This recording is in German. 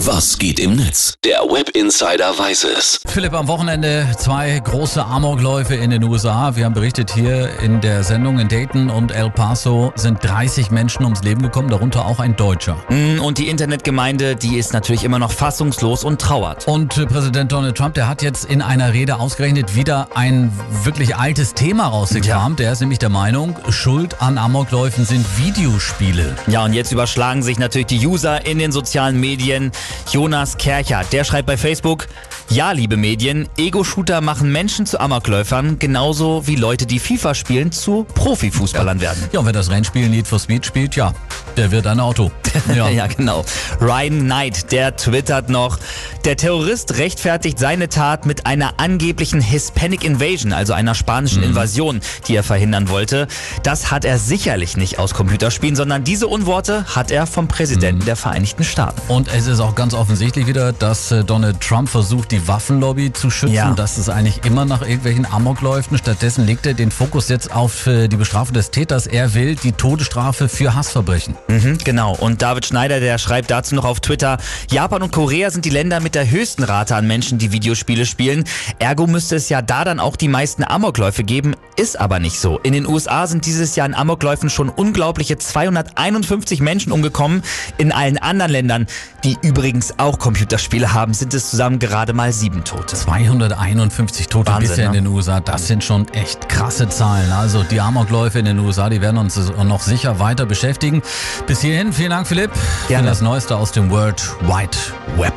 Was geht im Netz? Der Web Insider weiß es. Philipp, am Wochenende zwei große Amokläufe in den USA. Wir haben berichtet hier in der Sendung in Dayton und El Paso sind 30 Menschen ums Leben gekommen, darunter auch ein Deutscher. Mm, Und die Internetgemeinde, die ist natürlich immer noch fassungslos und trauert. Und Präsident Donald Trump, der hat jetzt in einer Rede ausgerechnet wieder ein wirklich altes Thema rausgekramt. Der ist nämlich der Meinung, Schuld an Amokläufen sind Videospiele. Ja, und jetzt überschlagen sich natürlich die User in den sozialen Medien. Jonas Kercher, der schreibt bei Facebook, ja, liebe Medien, Ego-Shooter machen Menschen zu Amokläufern, genauso wie Leute, die FIFA spielen, zu Profifußballern werden. Ja, und wer das Rennspiel Need for Speed spielt, ja, der wird ein Auto. Ja. ja, genau. Ryan Knight, der twittert noch, der Terrorist rechtfertigt seine Tat mit einer angeblichen Hispanic Invasion, also einer spanischen Invasion, die er verhindern wollte. Das hat er sicherlich nicht aus Computerspielen, sondern diese Unworte hat er vom Präsidenten der Vereinigten Staaten. Und es ist auch ganz offensichtlich wieder, dass äh, Donald Trump versucht, die Waffenlobby zu schützen. Ja. Das ist eigentlich immer nach irgendwelchen Amokläufen. Stattdessen legt er den Fokus jetzt auf äh, die Bestrafung des Täters. Er will die Todesstrafe für Hassverbrechen. Mhm, genau. Und David Schneider, der schreibt dazu noch auf Twitter, Japan und Korea sind die Länder mit der höchsten Rate an Menschen, die Videospiele spielen. Ergo müsste es ja da dann auch die meisten Amokläufe geben. Ist aber nicht so. In den USA sind dieses Jahr in Amokläufen schon unglaubliche 251 Menschen umgekommen. In allen anderen Ländern, die übrigens auch Computerspiele haben, sind es zusammen gerade mal sieben Tote. 251 Tote Wahnsinn, bisher ne? in den USA. Das sind schon echt krasse Zahlen. Also die Amokläufe in den USA, die werden uns noch sicher weiter beschäftigen. Bis hierhin, vielen Dank, Philipp, Gerne. für das Neueste aus dem World Wide Web.